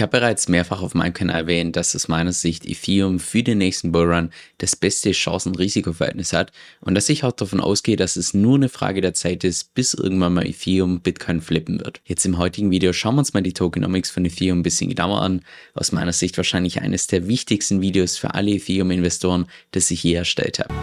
Ich habe bereits mehrfach auf meinem Kanal erwähnt, dass aus meiner Sicht Ethereum für den nächsten Bullrun das beste Chancen-Risiko-Verhältnis hat und dass ich auch davon ausgehe, dass es nur eine Frage der Zeit ist, bis irgendwann mal Ethereum Bitcoin flippen wird. Jetzt im heutigen Video schauen wir uns mal die Tokenomics von Ethereum ein bisschen genauer an. Aus meiner Sicht wahrscheinlich eines der wichtigsten Videos für alle Ethereum-Investoren, das ich je erstellt habe.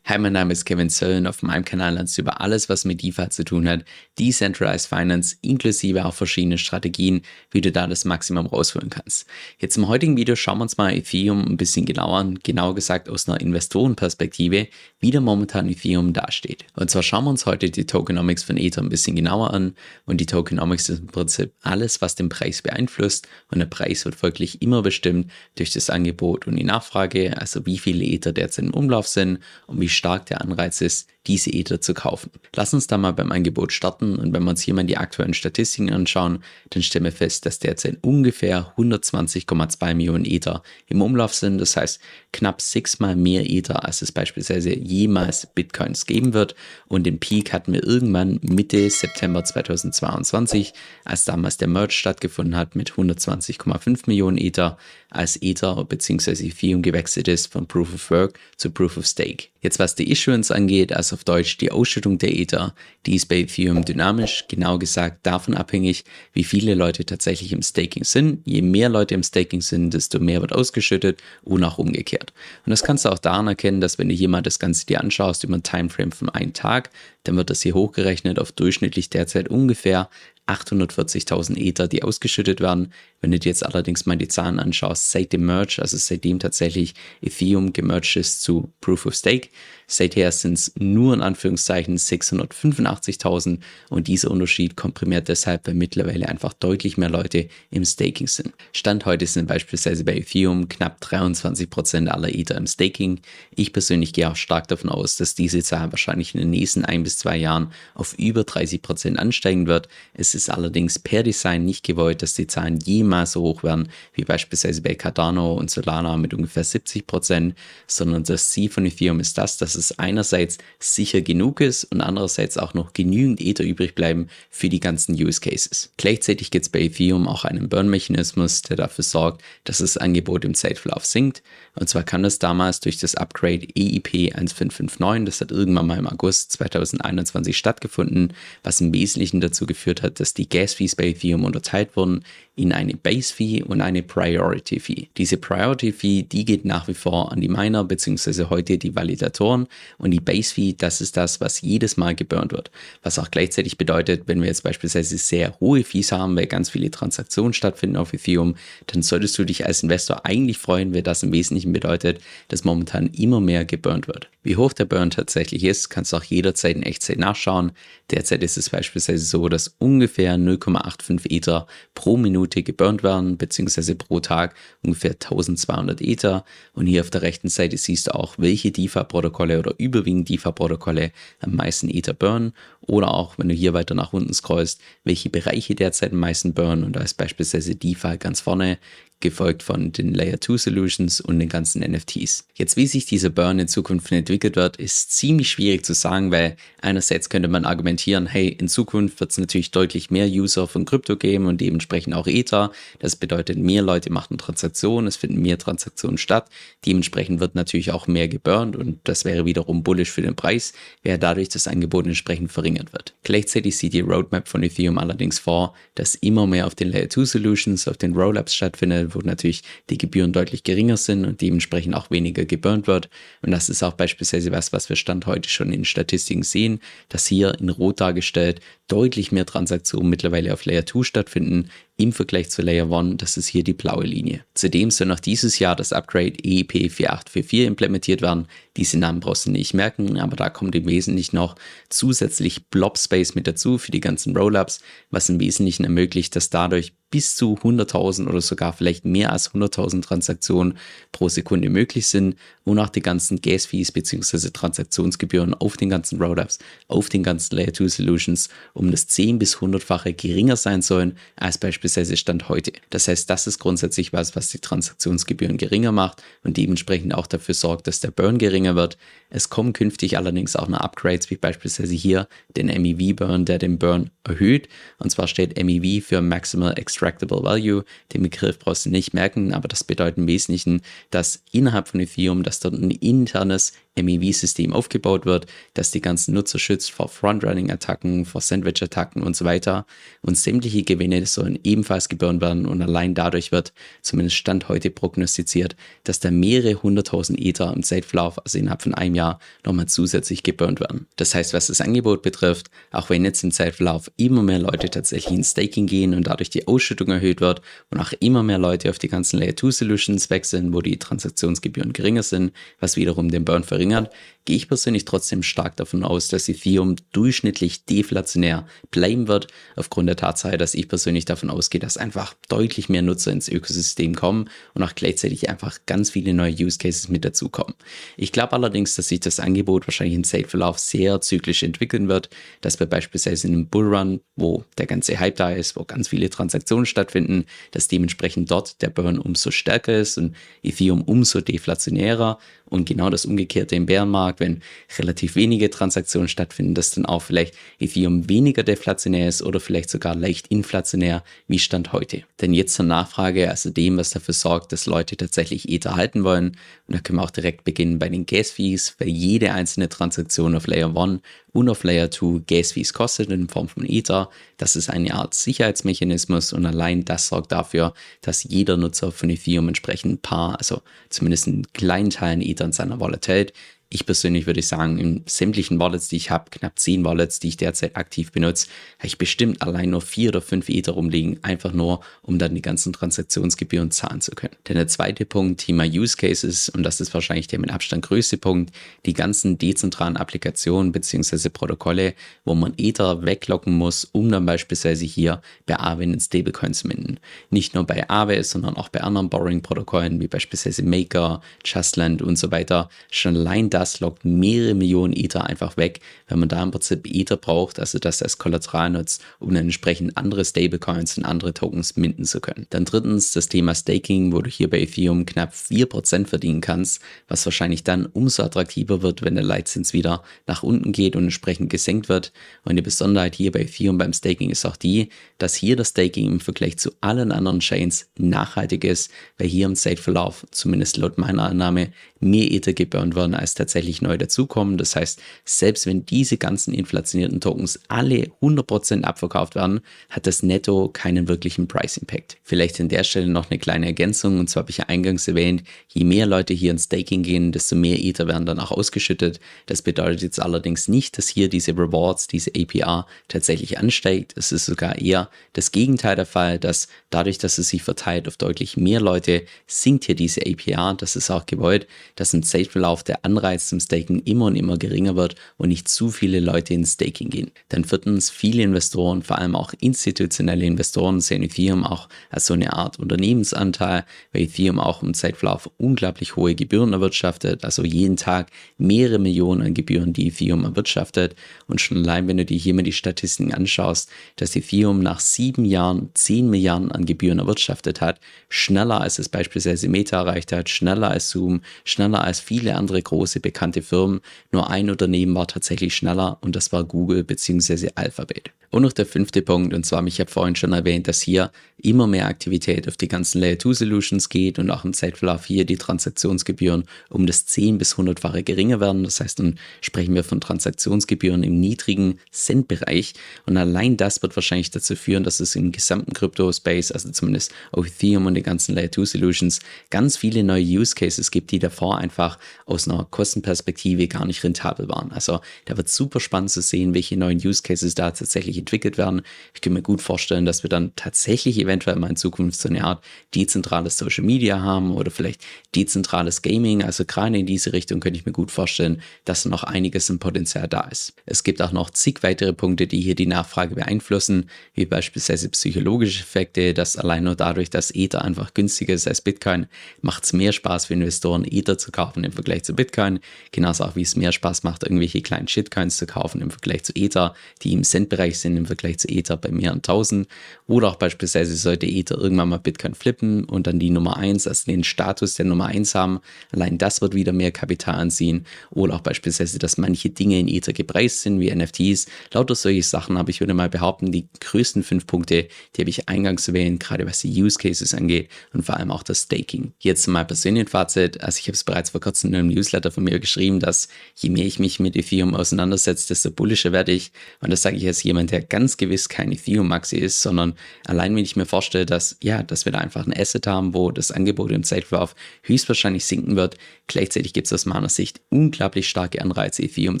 Hi, mein Name ist Kevin Söll und auf meinem Kanal lernst du über alles, was mit DeFi zu tun hat, Decentralized Finance, inklusive auch verschiedene Strategien, wie du da das Maximum rausholen kannst. Jetzt im heutigen Video schauen wir uns mal Ethereum ein bisschen genauer an, genauer gesagt aus einer Investorenperspektive, wie der momentan Ethereum dasteht. Und zwar schauen wir uns heute die Tokenomics von Ether ein bisschen genauer an und die Tokenomics ist im Prinzip alles, was den Preis beeinflusst und der Preis wird folglich immer bestimmt durch das Angebot und die Nachfrage, also wie viele Ether derzeit im Umlauf sind und wie stark der Anreiz ist, diese Ether zu kaufen. Lass uns da mal beim Angebot starten und wenn wir uns hier mal die aktuellen Statistiken anschauen, dann stellen wir fest, dass derzeit ungefähr 120,2 Millionen Ether im Umlauf sind. Das heißt knapp sechsmal mehr Ether, als es beispielsweise jemals Bitcoins geben wird. Und den Peak hatten wir irgendwann Mitte September 2022, als damals der Merge stattgefunden hat mit 120,5 Millionen Ether, als Ether bzw. Ethereum gewechselt ist von Proof of Work zu Proof of Stake. Jetzt was die Issuance angeht, also auf Deutsch die Ausschüttung der Ether, die ist bei Ethereum dynamisch, genau gesagt davon abhängig, wie viele Leute tatsächlich im Staking sind. Je mehr Leute im Staking sind, desto mehr wird ausgeschüttet und auch umgekehrt. Und das kannst du auch daran erkennen, dass wenn du hier mal das Ganze dir anschaust über einen Timeframe von einem Tag, dann wird das hier hochgerechnet auf durchschnittlich derzeit ungefähr 840.000 Ether, die ausgeschüttet werden. Wenn du dir jetzt allerdings mal die Zahlen anschaust, seit dem Merge, also seitdem tatsächlich Ethereum gemerged ist zu Proof of Stake, seither sind es nur in Anführungszeichen 685.000 und dieser Unterschied komprimiert deshalb, weil mittlerweile einfach deutlich mehr Leute im Staking sind. Stand heute sind beispielsweise bei Ethereum knapp 23% aller Ether im Staking. Ich persönlich gehe auch stark davon aus, dass diese Zahl wahrscheinlich in den nächsten ein bis zwei Jahren auf über 30% ansteigen wird. Es ist allerdings per Design nicht gewollt, dass die Zahlen jemals so hoch werden, wie beispielsweise bei Cardano und Solana mit ungefähr 70%, sondern das Ziel von Ethereum ist das, dass es einerseits sicher genug ist und andererseits auch noch genügend Ether übrig bleiben für die ganzen Use Cases. Gleichzeitig gibt es bei Ethereum auch einen Burn-Mechanismus, der dafür sorgt, dass das Angebot im Zeitverlauf sinkt. Und zwar kann das damals durch das Upgrade EIP 1559, das hat irgendwann mal im August 2021 stattgefunden, was im Wesentlichen dazu geführt hat, dass dass die Gas-Fees bei Ethereum unterteilt wurden in eine Base-Fee und eine Priority-Fee. Diese Priority-Fee, die geht nach wie vor an die Miner bzw. heute die Validatoren und die Base-Fee, das ist das, was jedes Mal geburnt wird. Was auch gleichzeitig bedeutet, wenn wir jetzt beispielsweise sehr hohe Fees haben, weil ganz viele Transaktionen stattfinden auf Ethereum, dann solltest du dich als Investor eigentlich freuen, weil das im Wesentlichen bedeutet, dass momentan immer mehr geburnt wird. Wie hoch der Burn tatsächlich ist, kannst du auch jederzeit in Echtzeit nachschauen. Derzeit ist es beispielsweise so, dass ungefähr 0,85 Ether pro Minute Minute geburnt werden, beziehungsweise pro Tag ungefähr 1200 Ether. Und hier auf der rechten Seite siehst du auch, welche DeFi-Protokolle oder überwiegend DeFi-Protokolle am meisten Ether burnen. Oder auch, wenn du hier weiter nach unten scrollst, welche Bereiche derzeit am meisten burnen. Und da ist beispielsweise DeFi ganz vorne, gefolgt von den Layer 2 Solutions und den ganzen NFTs. Jetzt, wie sich dieser Burn in Zukunft entwickelt wird, ist ziemlich schwierig zu sagen, weil einerseits könnte man argumentieren, hey, in Zukunft wird es natürlich deutlich mehr User von Krypto geben und dementsprechend auch Ether. Das bedeutet, mehr Leute machen Transaktionen, es finden mehr Transaktionen statt. Dementsprechend wird natürlich auch mehr geburnt und das wäre wiederum bullish für den Preis, wäre dadurch das Angebot entsprechend verringert wird. Gleichzeitig sieht die Roadmap von Ethereum allerdings vor, dass immer mehr auf den Layer 2 Solutions, auf den Rollups stattfindet, wo natürlich die Gebühren deutlich geringer sind und dementsprechend auch weniger geburnt wird. Und das ist auch beispielsweise was, was wir Stand heute schon in Statistiken sehen, dass hier in Rot dargestellt deutlich mehr Transaktionen mittlerweile auf Layer 2 stattfinden im Vergleich zu Layer 1. Das ist hier die blaue Linie. Zudem soll noch dieses Jahr das Upgrade EEP 4844 implementiert werden. Diese Namen brauchst du nicht merken, aber da kommt im Wesentlichen noch zusätzlich Blob Space mit dazu für die ganzen Rollups, was im Wesentlichen ermöglicht, dass dadurch bis zu 100.000 oder sogar vielleicht mehr als 100.000 Transaktionen pro Sekunde möglich sind und auch die ganzen Gas-Fees bzw. Transaktionsgebühren auf den ganzen Rollups, auf den ganzen Layer 2 Solutions um das 10 bis 100-fache geringer sein sollen als beispielsweise Stand heute. Das heißt, das ist grundsätzlich was, was die Transaktionsgebühren geringer macht und dementsprechend auch dafür sorgt, dass der Burn geringer wird. Es kommen künftig allerdings auch noch Upgrades, wie beispielsweise hier den MEV-Burn, der den Burn erhöht. Und zwar steht MEV für Maximal Extractable Value. Den Begriff brauchst du nicht merken, aber das bedeutet im Wesentlichen, dass innerhalb von Ethereum, dass dort ein internes MEV-System aufgebaut wird, das die ganzen Nutzer schützt vor Frontrunning-Attacken, vor Sandwich-Attacken und so weiter. Und sämtliche Gewinne sollen ebenfalls geburnt werden und allein dadurch wird, zumindest Stand heute prognostiziert, dass da mehrere hunderttausend Ether im Zeitverlauf, also innerhalb von einem Jahr, nochmal zusätzlich geburnt werden. Das heißt, was das Angebot betrifft, auch wenn jetzt im Zeitverlauf immer mehr Leute tatsächlich in Staking gehen und dadurch die Ausschüttung erhöht wird und auch immer mehr Leute auf die ganzen Layer 2 Solutions wechseln, wo die Transaktionsgebühren geringer sind, was wiederum den Burn verringert, gehe ich persönlich trotzdem stark davon aus, dass Ethereum durchschnittlich deflationär bleiben wird, aufgrund der Tatsache, dass ich persönlich davon ausgehe, dass einfach deutlich mehr Nutzer ins Ökosystem kommen und auch gleichzeitig einfach ganz viele neue Use Cases mit dazukommen. Ich glaube allerdings, dass sich das Angebot wahrscheinlich im Zeitverlauf sehr zyklisch entwickeln wird, dass wir beispielsweise in einem Bullrun, wo der ganze Hype da ist, wo ganz viele Transaktionen stattfinden, dass dementsprechend dort der Burn umso stärker ist und Ethereum umso deflationärer und genau das Umgekehrte im Bärenmarkt, wenn relativ wenige Transaktionen stattfinden, dass dann auch vielleicht Ethereum weniger deflationär ist oder vielleicht sogar leicht inflationär wie Stand heute. Denn jetzt zur Nachfrage, also dem, was dafür sorgt, dass Leute tatsächlich Ether halten wollen. Und da können wir auch direkt beginnen bei den Gas-Fees, weil jede einzelne Transaktion auf Layer 1 und auf Layer 2 Gas-Fees kostet in Form von Ether. Das ist eine Art Sicherheitsmechanismus und allein das sorgt dafür, dass jeder Nutzer von Ethereum entsprechend ein paar, also zumindest einen kleinen Teil an Ether in seiner Wallet hält. Ich persönlich würde sagen, in sämtlichen Wallets, die ich habe, knapp 10 Wallets, die ich derzeit aktiv benutze, habe ich bestimmt allein nur 4 oder 5 Ether rumliegen, einfach nur, um dann die ganzen Transaktionsgebühren zahlen zu können. Denn der zweite Punkt, Thema Use Cases, und das ist wahrscheinlich der mit Abstand größte Punkt, die ganzen dezentralen Applikationen bzw. Protokolle, wo man Ether weglocken muss, um dann beispielsweise hier bei Aave einen Stablecoin zu minden. Nicht nur bei Aave, sondern auch bei anderen Borrowing-Protokollen, wie beispielsweise Maker, Justland und so weiter. Schon allein das lockt mehrere Millionen Ether einfach weg, wenn man da im Prinzip Ether braucht, also das als Kollateral nutzt, um dann entsprechend andere Stablecoins und andere Tokens minden zu können. Dann drittens das Thema Staking, wo du hier bei Ethereum knapp 4% verdienen kannst, was wahrscheinlich dann umso attraktiver wird, wenn der Leitzins wieder nach unten geht und entsprechend gesenkt wird. Und die Besonderheit hier bei Ethereum beim Staking ist auch die, dass hier das Staking im Vergleich zu allen anderen Chains nachhaltig ist, weil hier im Zeitverlauf, zumindest laut meiner Annahme, mehr Ether geburnt werden als tatsächlich tatsächlich neu dazukommen. Das heißt, selbst wenn diese ganzen inflationierten Tokens alle 100% abverkauft werden, hat das netto keinen wirklichen Price Impact. Vielleicht an der Stelle noch eine kleine Ergänzung, und zwar habe ich ja eingangs erwähnt, je mehr Leute hier ins Staking gehen, desto mehr Ether werden dann auch ausgeschüttet. Das bedeutet jetzt allerdings nicht, dass hier diese Rewards, diese APR tatsächlich ansteigt. Es ist sogar eher das Gegenteil der Fall, dass dadurch, dass es sich verteilt auf deutlich mehr Leute, sinkt hier diese APR. Das ist auch gewollt, dass im Zeitverlauf der Anreiz Anreiz zum Staking immer und immer geringer wird und nicht zu viele Leute ins Staking gehen. Dann viertens, viele Investoren, vor allem auch institutionelle Investoren, sehen Ethereum auch als so eine Art Unternehmensanteil, weil Ethereum auch im Zeitverlauf unglaublich hohe Gebühren erwirtschaftet, also jeden Tag mehrere Millionen an Gebühren, die Ethereum erwirtschaftet. Und schon allein, wenn du dir hier mal die Statistiken anschaust, dass Ethereum nach sieben Jahren 10 Milliarden an Gebühren erwirtschaftet hat, schneller als es beispielsweise Meta erreicht hat, schneller als Zoom, schneller als viele andere große bekannte Firmen. Nur ein Unternehmen war tatsächlich schneller und das war Google bzw. Alphabet. Und noch der fünfte Punkt, und zwar, ich habe vorhin schon erwähnt, dass hier immer mehr Aktivität auf die ganzen Layer 2 Solutions geht und auch im Zeitverlauf hier die Transaktionsgebühren um das 10 bis 100-fache geringer werden. Das heißt, dann sprechen wir von Transaktionsgebühren im niedrigen Cent-Bereich. Und allein das wird wahrscheinlich dazu führen, dass es im gesamten Crypto-Space, also zumindest auf Ethereum und die ganzen Layer 2 Solutions, ganz viele neue Use Cases gibt, die davor einfach aus einer Kostenperspektive gar nicht rentabel waren. Also da wird super spannend zu sehen, welche neuen Use Cases da tatsächlich entwickelt werden. Ich kann mir gut vorstellen, dass wir dann tatsächlich eventuell mal in Zukunft so eine Art dezentrales Social Media haben oder vielleicht dezentrales Gaming. Also gerade in diese Richtung könnte ich mir gut vorstellen, dass noch einiges im Potenzial da ist. Es gibt auch noch zig weitere Punkte, die hier die Nachfrage beeinflussen, wie beispielsweise psychologische Effekte, dass allein nur dadurch, dass Ether einfach günstiger ist als Bitcoin, macht es mehr Spaß für Investoren, Ether zu kaufen im Vergleich zu Bitcoin. Genauso auch wie es mehr Spaß macht, irgendwelche kleinen Shitcoins zu kaufen im Vergleich zu Ether, die im Cent-Bereich sind sind im Vergleich zu Ether bei mehreren tausend. Oder auch beispielsweise sollte Ether irgendwann mal Bitcoin flippen und dann die Nummer eins, also den Status der Nummer eins haben. Allein das wird wieder mehr Kapital anziehen. Oder auch beispielsweise, dass manche Dinge in Ether gepreist sind, wie NFTs. Lauter solche Sachen, aber ich würde mal behaupten, die größten fünf Punkte, die habe ich eingangs erwähnt, gerade was die Use Cases angeht und vor allem auch das Staking. Jetzt mein persönliches Fazit. Also ich habe es bereits vor kurzem in einem Newsletter von mir geschrieben, dass je mehr ich mich mit Ethereum auseinandersetze, desto bullischer werde ich. Und das sage ich als jemand, der ganz gewiss kein Ethereum-Maxi ist, sondern allein wenn ich mir vorstelle, dass, ja, dass wir da einfach ein Asset haben, wo das Angebot im Zeitverlauf höchstwahrscheinlich sinken wird. Gleichzeitig gibt es aus meiner Sicht unglaublich starke Anreize, Ethereum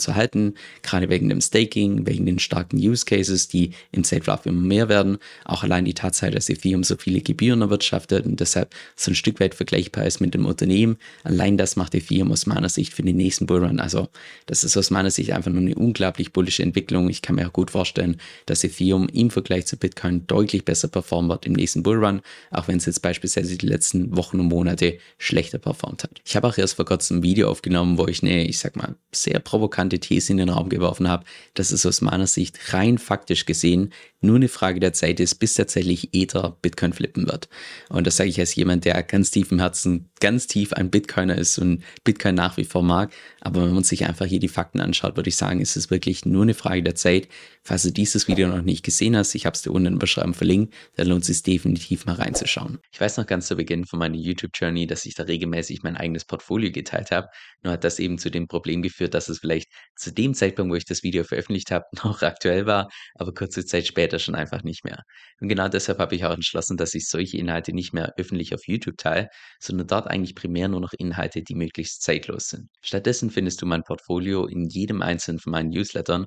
zu halten, gerade wegen dem Staking, wegen den starken Use Cases, die im Zeitverlauf immer mehr werden. Auch allein die Tatsache, dass Ethereum so viele Gebühren erwirtschaftet und deshalb so ein Stück weit vergleichbar ist mit dem Unternehmen. Allein das macht Ethereum aus meiner Sicht für den nächsten Bullrun. Also das ist aus meiner Sicht einfach nur eine unglaublich bullische Entwicklung. Ich kann mir auch gut vorstellen, dass Ethereum im Vergleich zu Bitcoin deutlich besser performen wird im nächsten Bullrun, auch wenn es jetzt beispielsweise die letzten Wochen und Monate schlechter performt hat. Ich habe auch erst vor kurzem ein Video aufgenommen, wo ich eine, ich sag mal, sehr provokante These in den Raum geworfen habe, dass es aus meiner Sicht rein faktisch gesehen nur eine Frage der Zeit ist, bis tatsächlich Ether Bitcoin flippen wird. Und das sage ich als jemand, der ganz tief im Herzen, ganz tief ein Bitcoiner ist und Bitcoin nach wie vor mag. Aber wenn man sich einfach hier die Fakten anschaut, würde ich sagen, ist es wirklich nur eine Frage der Zeit. Falls du dieses Video noch nicht gesehen hast, ich habe es dir unten in der Beschreibung verlinkt, dann lohnt es sich definitiv mal reinzuschauen. Ich weiß noch ganz zu Beginn von meiner YouTube-Journey, dass ich da regelmäßig mein eigenes Portfolio geteilt habe. Nur hat das eben zu dem Problem geführt, dass es vielleicht zu dem Zeitpunkt, wo ich das Video veröffentlicht habe, noch aktuell war, aber kurze Zeit später später schon einfach nicht mehr. Und genau deshalb habe ich auch entschlossen, dass ich solche Inhalte nicht mehr öffentlich auf YouTube teile, sondern dort eigentlich primär nur noch Inhalte, die möglichst zeitlos sind. Stattdessen findest du mein Portfolio in jedem einzelnen von meinen Newslettern,